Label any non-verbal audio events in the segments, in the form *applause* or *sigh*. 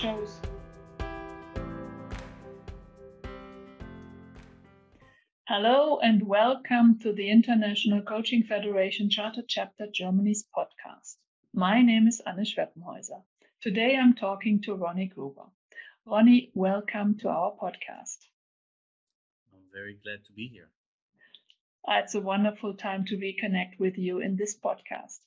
shows. Hello and welcome to the International Coaching Federation Charter Chapter Germany's podcast. My name is Anne Schweppenhäuser. Today I'm talking to Ronnie Gruber. Ronnie, welcome to our podcast. I'm very glad to be here. It's a wonderful time to reconnect with you in this podcast.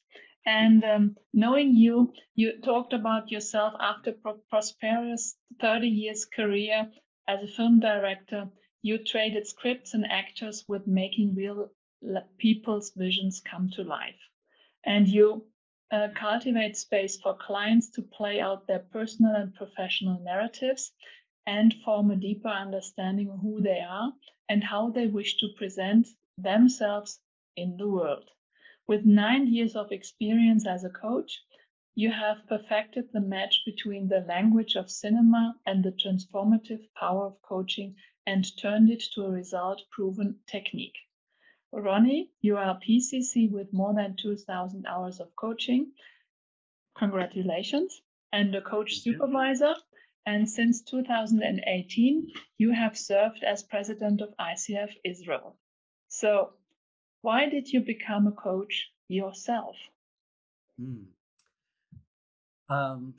And um, knowing you, you talked about yourself after pro- prosperous 30 years career as a film director you traded scripts and actors with making real people's visions come to life. And you uh, cultivate space for clients to play out their personal and professional narratives and form a deeper understanding of who they are and how they wish to present themselves in the world. With nine years of experience as a coach, you have perfected the match between the language of cinema and the transformative power of coaching and turned it to a result proven technique. Ronnie, you are a PCC with more than 2,000 hours of coaching. Congratulations. And a coach supervisor. And since 2018, you have served as president of ICF Israel. So, why did you become a coach yourself? Hmm. Um,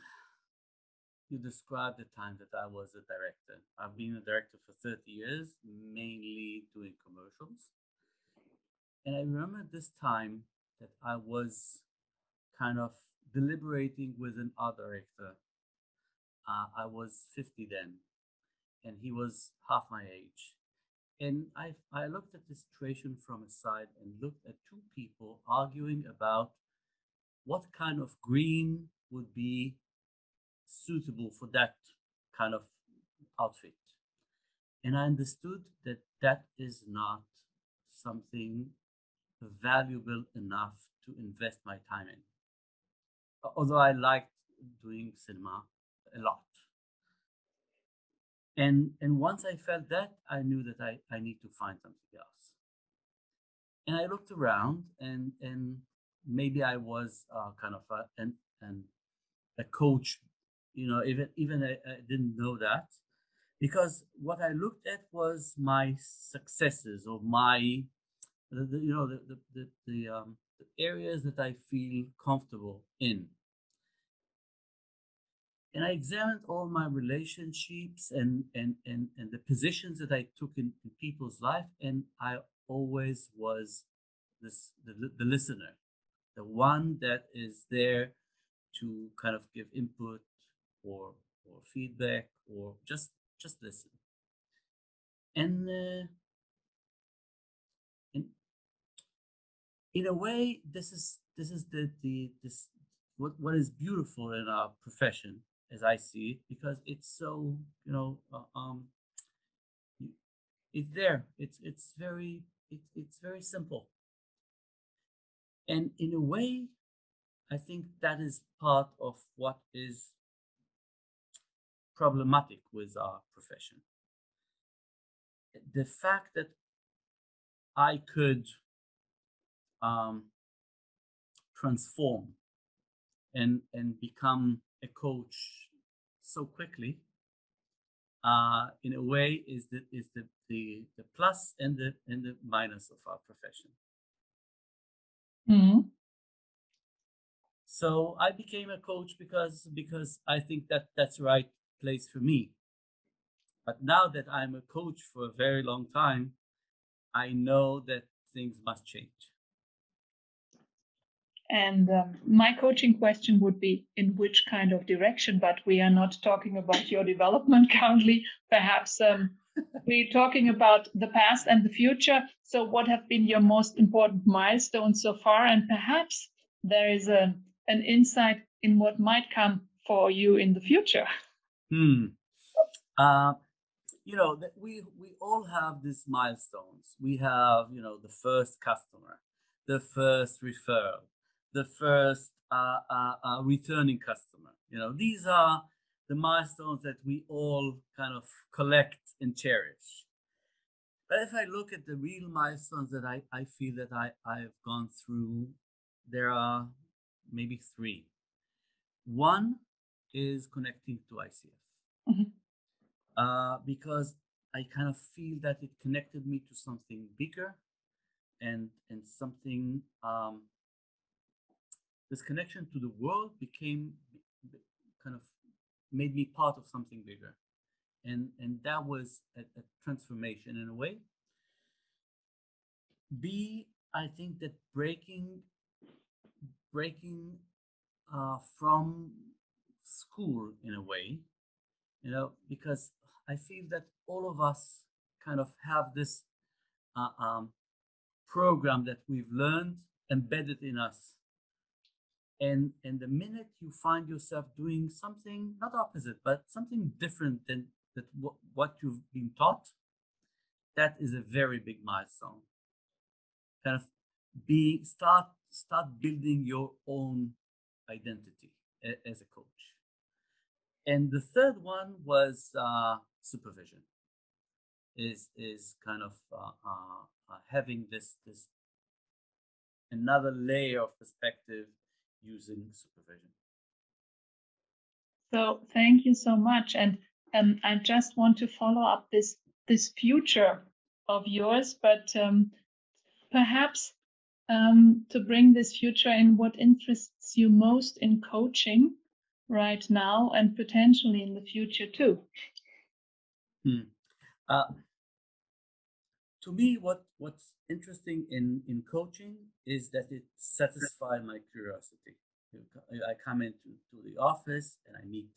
you described the time that I was a director. I've been a director for 30 years, mainly doing commercials. And I remember this time that I was kind of deliberating with an art director. Uh, I was 50 then, and he was half my age. And I, I looked at the situation from a side and looked at two people arguing about what kind of green would be suitable for that kind of outfit. And I understood that that is not something valuable enough to invest my time in. Although I liked doing cinema a lot. And and once I felt that, I knew that I, I need to find something else. And I looked around and and maybe I was uh, kind of a, an, an, a coach you know even even I, I, didn't know that because what i looked at was my successes or my you know the the, the, the, um, the areas that i feel comfortable in and i examined all my relationships and and and, and the positions that i took in, in people's life and i always was this the, the listener the one that is there to kind of give input or or feedback or just just listen. And uh, in in a way this is this is the the this what what is beautiful in our profession as i see it because it's so you know uh, um it's there it's it's very it, it's very simple and in a way i think that is part of what is problematic with our profession. The fact that I could um, transform and and become a coach so quickly uh, in a way is the is the, the the plus and the and the minus of our profession. Mm-hmm. So I became a coach because because I think that that's the right place for me. But now that I'm a coach for a very long time, I know that things must change. And um, my coaching question would be in which kind of direction, but we are not talking about your development *laughs* currently. Perhaps um, *laughs* we're talking about the past and the future. So, what have been your most important milestones so far? And perhaps there is a, an insight in what might come for you in the future. Hmm. Uh, you know, we we all have these milestones. We have, you know, the first customer, the first referral, the first uh, uh, uh, returning customer. You know, these are the milestones that we all kind of collect and cherish. But if I look at the real milestones that I, I feel that I, I've gone through, there are maybe three. One is connecting to ICF. Mm-hmm. Uh, because I kind of feel that it connected me to something bigger and and something um, this connection to the world became kind of made me part of something bigger. And and that was a, a transformation in a way. B i think that breaking breaking uh, from school in a way you know because i feel that all of us kind of have this uh, um, program that we've learned embedded in us and and the minute you find yourself doing something not opposite but something different than that what you've been taught that is a very big milestone. Kind of be start start building your own identity a, as a coach. And the third one was uh, supervision. Is is kind of uh, uh, uh having this this another layer of perspective using supervision. So thank you so much. And um, I just want to follow up this this future of yours, but um, perhaps um, to bring this future in what interests you most in coaching right now and potentially in the future too. Hmm. Uh, to me, what what's interesting in in coaching is that it satisfies my curiosity. I come into to the office and I meet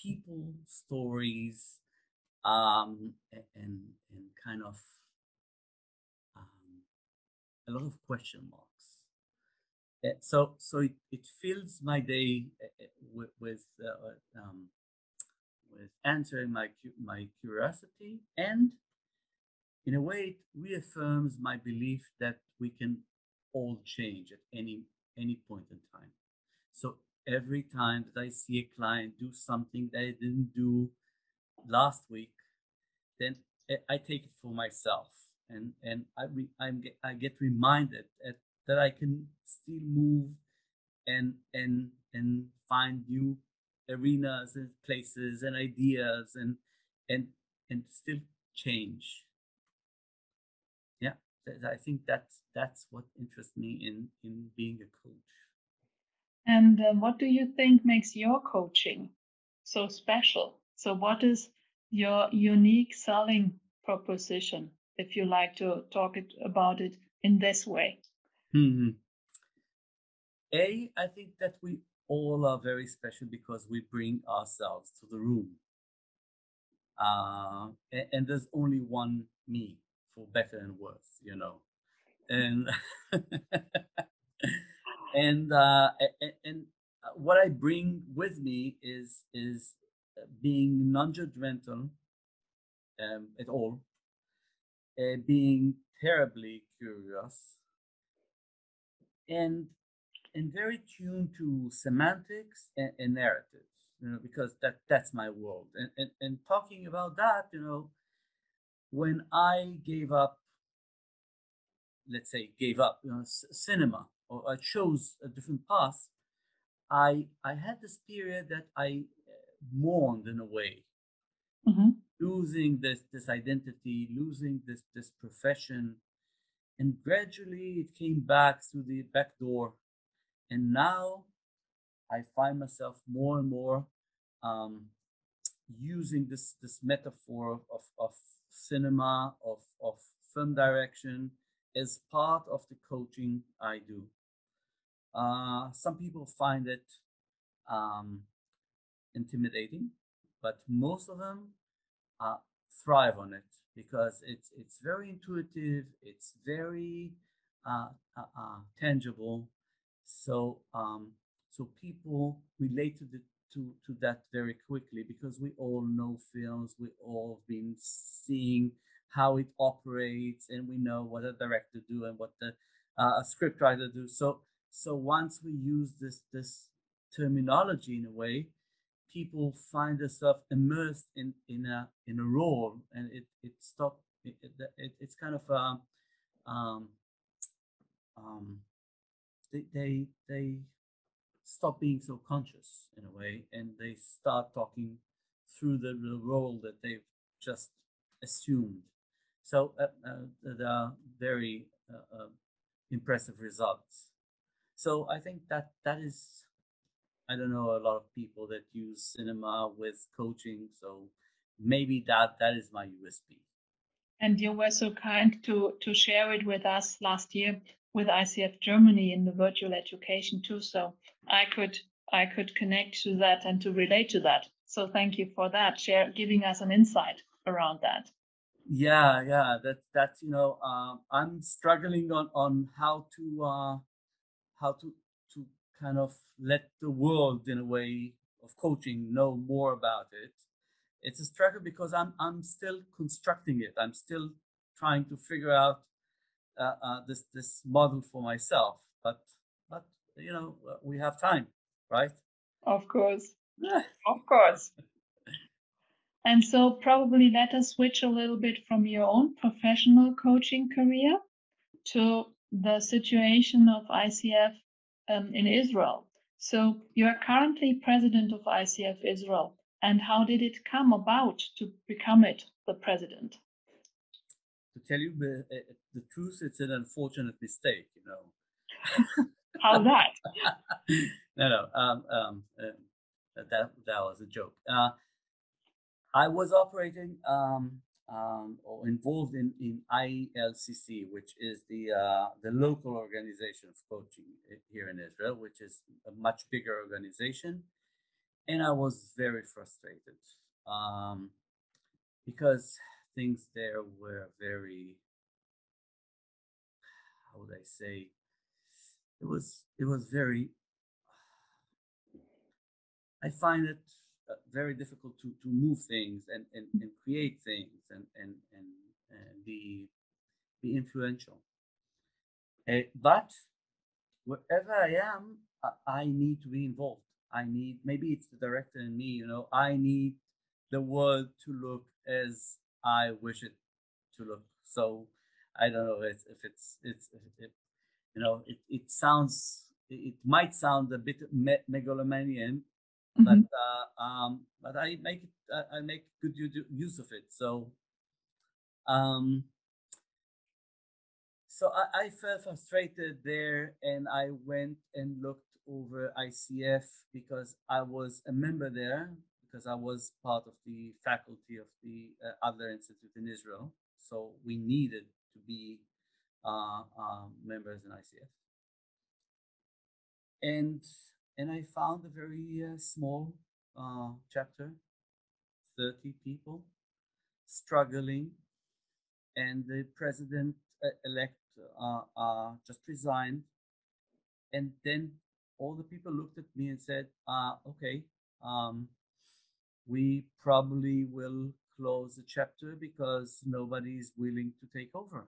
people, stories, um, and and kind of um, a lot of question marks. Uh, so so it, it fills my day uh, with with, uh, um, with answering my my curiosity and in a way, it reaffirms my belief that we can all change at any any point in time. So every time that I see a client do something that I didn't do last week, then I take it for myself, and and I re, I'm I get reminded that that I can still move, and and and find new arenas and places and ideas and and and still change i think that's that's what interests me in in being a coach. And uh, what do you think makes your coaching so special? So what is your unique selling proposition if you like to talk it, about it in this way? Mm-hmm. a i think that we all are very special because we bring ourselves to the room. Uh, and, and there's only one me for better and worse, you know. And *laughs* and uh, and, uh, what I bring with me is is uh, being non-judgmental um, at all, uh, being terribly curious, and and very tuned to semantics and, and narratives, you know, because that that's my world. And, and and talking about that, you know, when I gave up, let's say, gave up you know, cinema, or I chose a different path, I I had this period that I uh, mourned in a way, mm-hmm. losing this this identity, losing this this profession, and gradually it came back through the back door, and now I find myself more and more um, using this this metaphor of, of cinema, of, of film direction is part of the coaching I do. Uh, some people find it um, intimidating, but most of them uh, thrive on it because it's it's very intuitive, it's very uh, uh, uh tangible. So um, so people relate to the to, to that very quickly because we all know films, we all been seeing how it operates, and we know what a director do and what the uh, a scriptwriter do. So so once we use this this terminology in a way, people find themselves immersed in in a in a role, and it it stop it, it, it's kind of a um, um, um they they they stop being so conscious in a way and they start talking through the, the role that they've just assumed. So uh, uh, there are very uh, uh, impressive results. So I think that that is, I don't know, a lot of people that use cinema with coaching. So maybe that that is my USP. And you were so kind to to share it with us last year with ICF Germany in the virtual education too. So I could I could connect to that and to relate to that. So thank you for that, share giving us an insight around that. Yeah, yeah, that that's you know, um, I'm struggling on on how to uh, how to to kind of let the world in a way of coaching know more about it. It's a struggle because I'm I'm still constructing it. I'm still trying to figure out uh, uh, this this model for myself. But but you know we have time, right? Of course, of course. And so, probably let us switch a little bit from your own professional coaching career to the situation of ICF um, in Israel. So, you are currently president of ICF Israel. And how did it come about to become it, the president? To tell you the, uh, the truth, it's an unfortunate mistake, you know. *laughs* how that? *laughs* no, no. Um, um, uh, that that was a joke. Uh, I was operating um, um, or involved in, in ILCC, which is the uh, the local organization of coaching here in Israel, which is a much bigger organization, and I was very frustrated um, because things there were very how would I say it was it was very I find it uh, very difficult to, to move things and, and, and create things and, and, and, and be, be influential. Uh, but wherever I am, I, I need to be involved. I need, maybe it's the director in me, you know, I need the world to look as I wish it to look. So I don't know if, if it's, it's, if, you know, it, it sounds, it might sound a bit me- megalomanian, mm-hmm. but uh, um, but I make it I make good use of it. So um, so I, I felt frustrated there, and I went and looked over ICF because I was a member there because I was part of the faculty of the uh, Adler Institute in Israel. So we needed to be uh, um, members in ICF. And and I found a very uh, small uh, chapter, 30 people struggling, and the president uh, elect uh, just resigned. And then all the people looked at me and said, okay, um, we probably will close the chapter because nobody is willing to take over.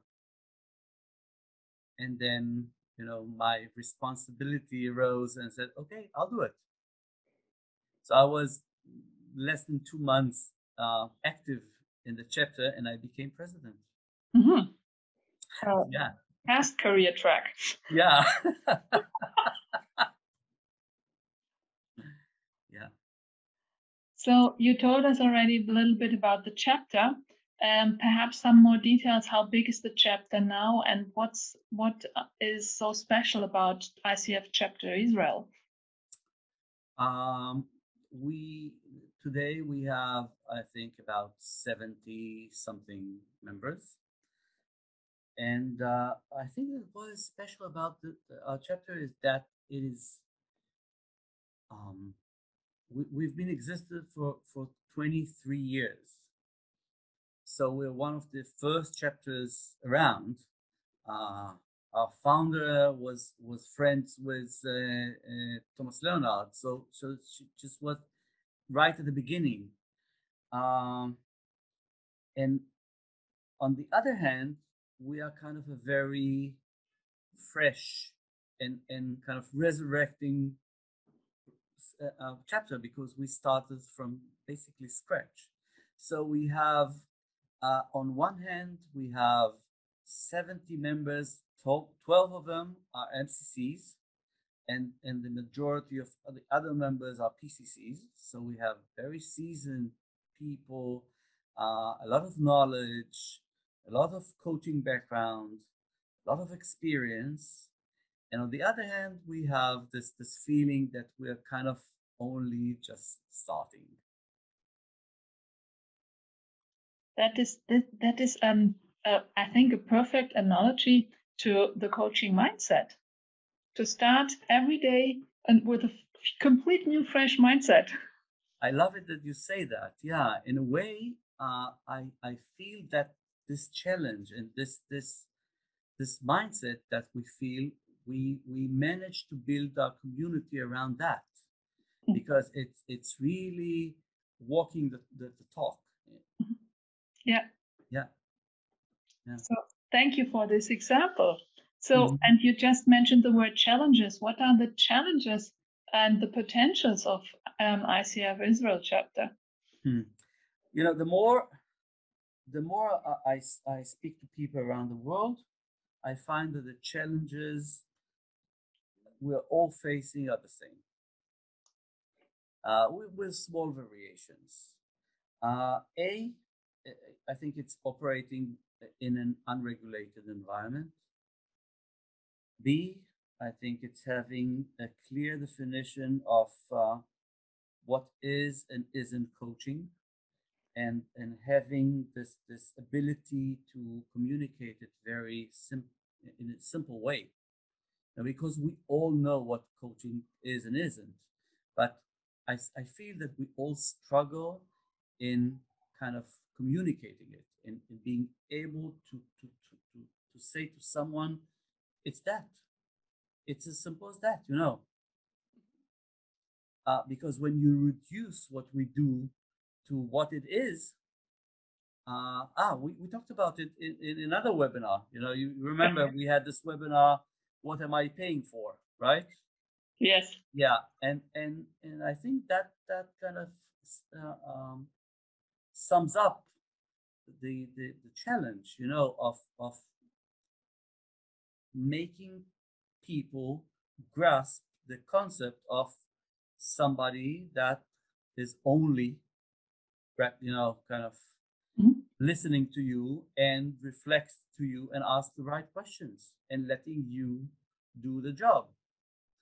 And then you know, my responsibility arose and said, okay, I'll do it. So I was less than two months uh, active in the chapter and I became president. Mm-hmm. Uh, *laughs* yeah. Past career track. Yeah. *laughs* So you told us already a little bit about the chapter. Um, perhaps some more details. How big is the chapter now, and what's what uh, so special about ICF Chapter Israel? Um, we today we have I think about seventy something members, and uh, I think what is special about the, our chapter is that it is. Um, we, we've been existed for for twenty three years so we're one of the first chapters around. Uh, our founder was was friends with uh, uh, Thomas Leonard, so so she just was right at the beginning. Um, and on the other hand, we are kind of a very fresh and and kind of resurrecting uh, uh chapter because we started from basically scratch. So we have uh, on one hand, we have 70 members, 12 of them are MCCs, and and the majority of the other members are PCCs. So we have very seasoned people, uh, a lot of knowledge, a lot of coaching background, a lot of experience. And on the other hand, we have this this feeling that we're kind of only just starting. That is that, that is um uh, I think a perfect analogy to the coaching mindset. To start every day and with a complete new fresh mindset. I love it that you say that. Yeah, in a way, uh, I I feel that this challenge and this this this mindset that we feel we we manage to build our community around that mm-hmm. because it's it's really walking the, the, the talk. Mm-hmm. Yeah. Yeah. Yeah. So thank you for this example. So, mm-hmm. and you just mentioned the word challenges. What are the challenges and the potentials of um, ICF Israel chapter? Hmm. You know, the more the more I, I speak to people around the world, I find that the challenges we're all facing are the same, uh, with, with, small variations. Uh, A, I think it's operating in an unregulated environment. B, I think it's having a clear definition of uh, what is and isn't coaching and and having this this ability to communicate it very simple in a simple way because we all know what coaching is and isn't but I, I feel that we all struggle in kind of communicating it and, and being able to, to, to, to, to say to someone it's that it's as simple as that you know uh, because when you reduce what we do to what it is, uh, ah, we, we talked about it in, in another webinar. You know, you remember *laughs* we had this webinar, what am I paying for, right? Yes. Yeah, and and and I think that that kind of uh, um, sums up the, the the challenge, you know, of of making people grasp the concept of somebody that is only you know kind of. Listening to you and reflects to you and ask the right questions and letting you do the job.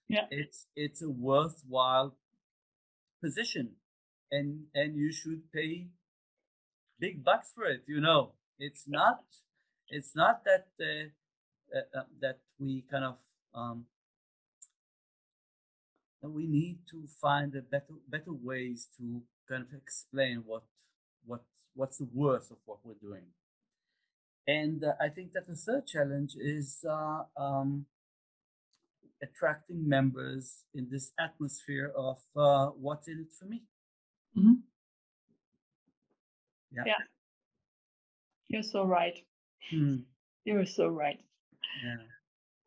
Yeah. It's it's a worthwhile position and and you should pay big bucks for it you know. It's not it's not that uh, uh, uh that we kind of um, we need to find a better better ways to kind of explain what what what's the worth of what we're doing and uh, i think that the third challenge is uh, um, attracting members in this atmosphere of uh, what's in it for me mm-hmm. yeah. yeah you're so right hmm. you're so right yeah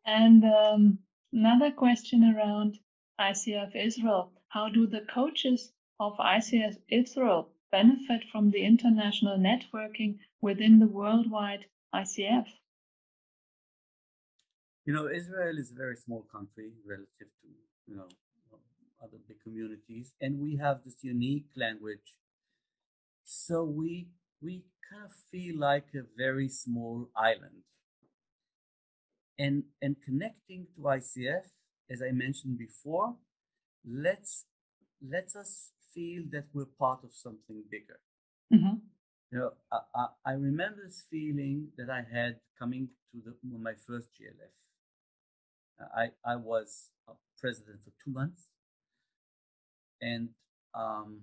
and um, another question around ICF Israel? How do the coaches of ICF Israel benefit from the international networking within the worldwide ICF? You know, Israel is a very small country relative to, you know, other big communities, and we have this unique language. So we we kind of feel like a very small island. And and connecting to ICF as I mentioned before, let's lets us feel that we're part of something bigger. Mm-hmm. You know, I, I, I, remember this feeling that I had coming to the, my first GLF. I, I was president for two months, and um,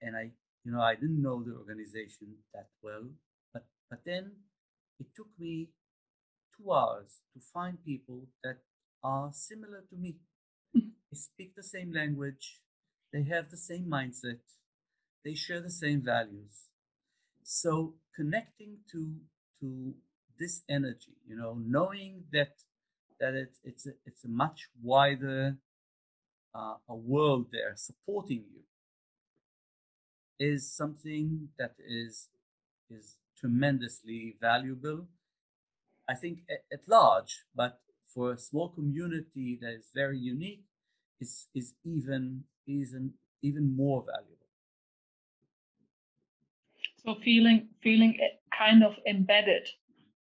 and I, you know, I didn't know the organization that well, but but then it took me two hours to find people that are similar to me. Speak the same language, they have the same mindset, they share the same values. So connecting to to this energy, you know, knowing that that it's it's a, it's a much wider uh, a world there supporting you is something that is is tremendously valuable I think at, at large, but for a small community that is very unique is is even even even more valuable. So feeling feeling kind of embedded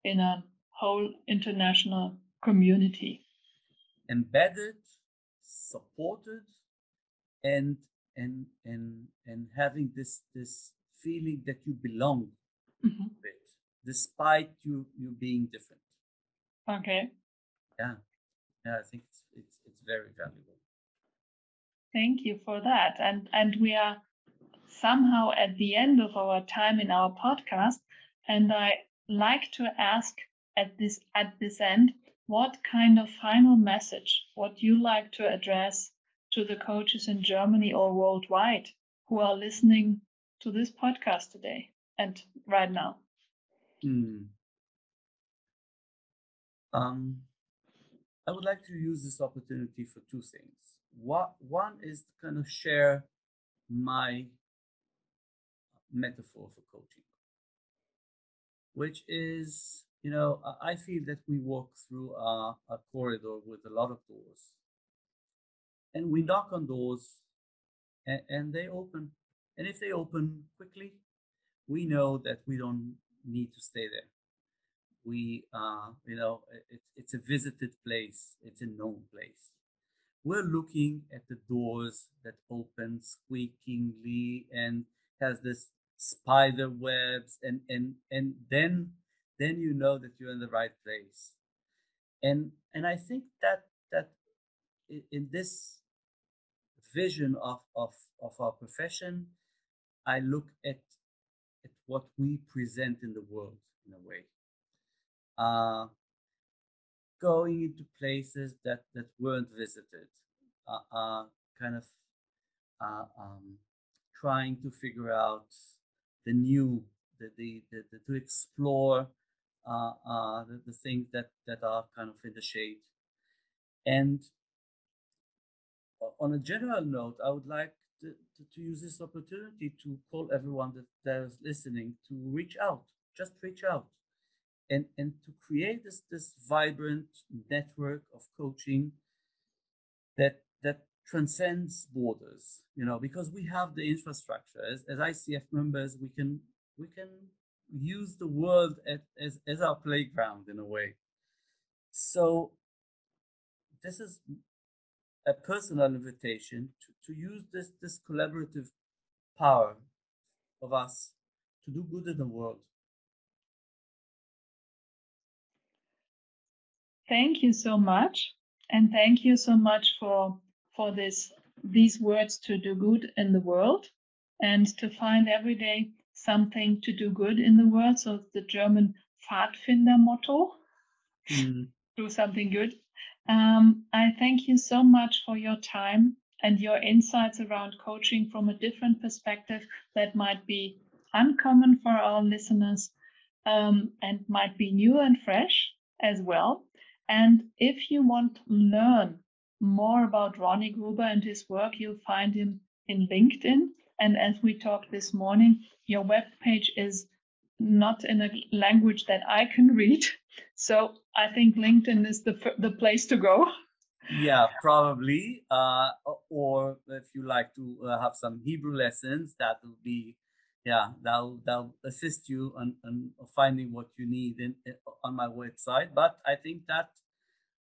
in a whole international community. Embedded, supported, and and and and having this this feeling that you belong mm-hmm. it, despite you you being different. Okay. Yeah, yeah, I think it's it's it's very valuable. Thank you for that, and and we are somehow at the end of our time in our podcast, and I like to ask at this at this end what kind of final message would you like to address to the coaches in Germany or worldwide who are listening to this podcast today and right now? Hmm. Um, I would like to use this opportunity for two things. What, one is to kind of share my metaphor for coaching, which is, you know, I feel that we walk through a, a corridor with a lot of doors and we knock on doors and, and they open. And if they open quickly, we know that we don't need to stay there. We, uh, you know, it, it's a visited place, it's a known place. We're looking at the doors that open squeakingly and has this spider webs and and and then then you know that you're in the right place and and i think that that in this vision of, of, of our profession, I look at, at what we present in the world in a way. Uh, going into places that, that weren't visited, uh, uh, kind of uh, um, trying to figure out the new, the, the, the, the to explore uh, uh, the, the things that, that are kind of in the shade. And on a general note, I would like to, to, to, use this opportunity to call everyone that, that is listening to reach out, just reach out, and and to create this this vibrant network of coaching that that transcends borders. You know, because we have the infrastructure as, as ICF members, we can we can use the world at, as as our playground in a way. So this is a personal invitation to, to use this, this collaborative power of us to do good in the world. Thank you so much. And thank you so much for for this these words to do good in the world and to find every day something to do good in the world. So the German Pfadfinder motto. Mm. *laughs* Do something good um, I thank you so much for your time and your insights around coaching from a different perspective that might be uncommon for our listeners um, and might be new and fresh as well. And if you want to learn more about Ronnie Gruber and his work, you'll find him in LinkedIn. And as we talked this morning, your webpage is not in a language that I can read. *laughs* So I think LinkedIn is the the place to go. Yeah, probably. Uh, or if you like to uh, have some Hebrew lessons, that will be, yeah, they'll that'll assist you on, on finding what you need in, in on my website. But I think that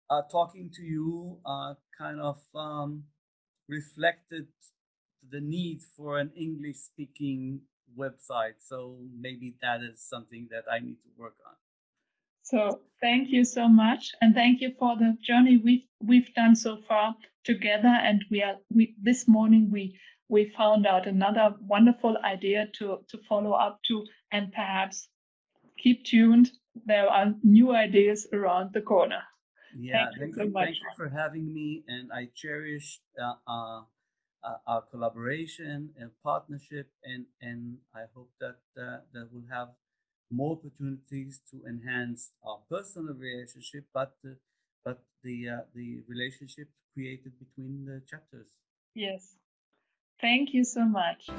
uh, talking to you uh, kind of um, reflected the need for an English speaking website. So maybe that is something that I need to work on. So thank you so much, and thank you for the journey we've we've done so far together. And we are we this morning we we found out another wonderful idea to to follow up to, and perhaps keep tuned. There are new ideas around the corner. Yeah, thank, thank you, so much. Thank you for having me, and I cherish uh, uh, uh, our collaboration and partnership, and and I hope that uh, that we'll have more opportunities to enhance our personal relationship, but uh, but the uh, the relationship created between the chapters. Yes. Thank you so much.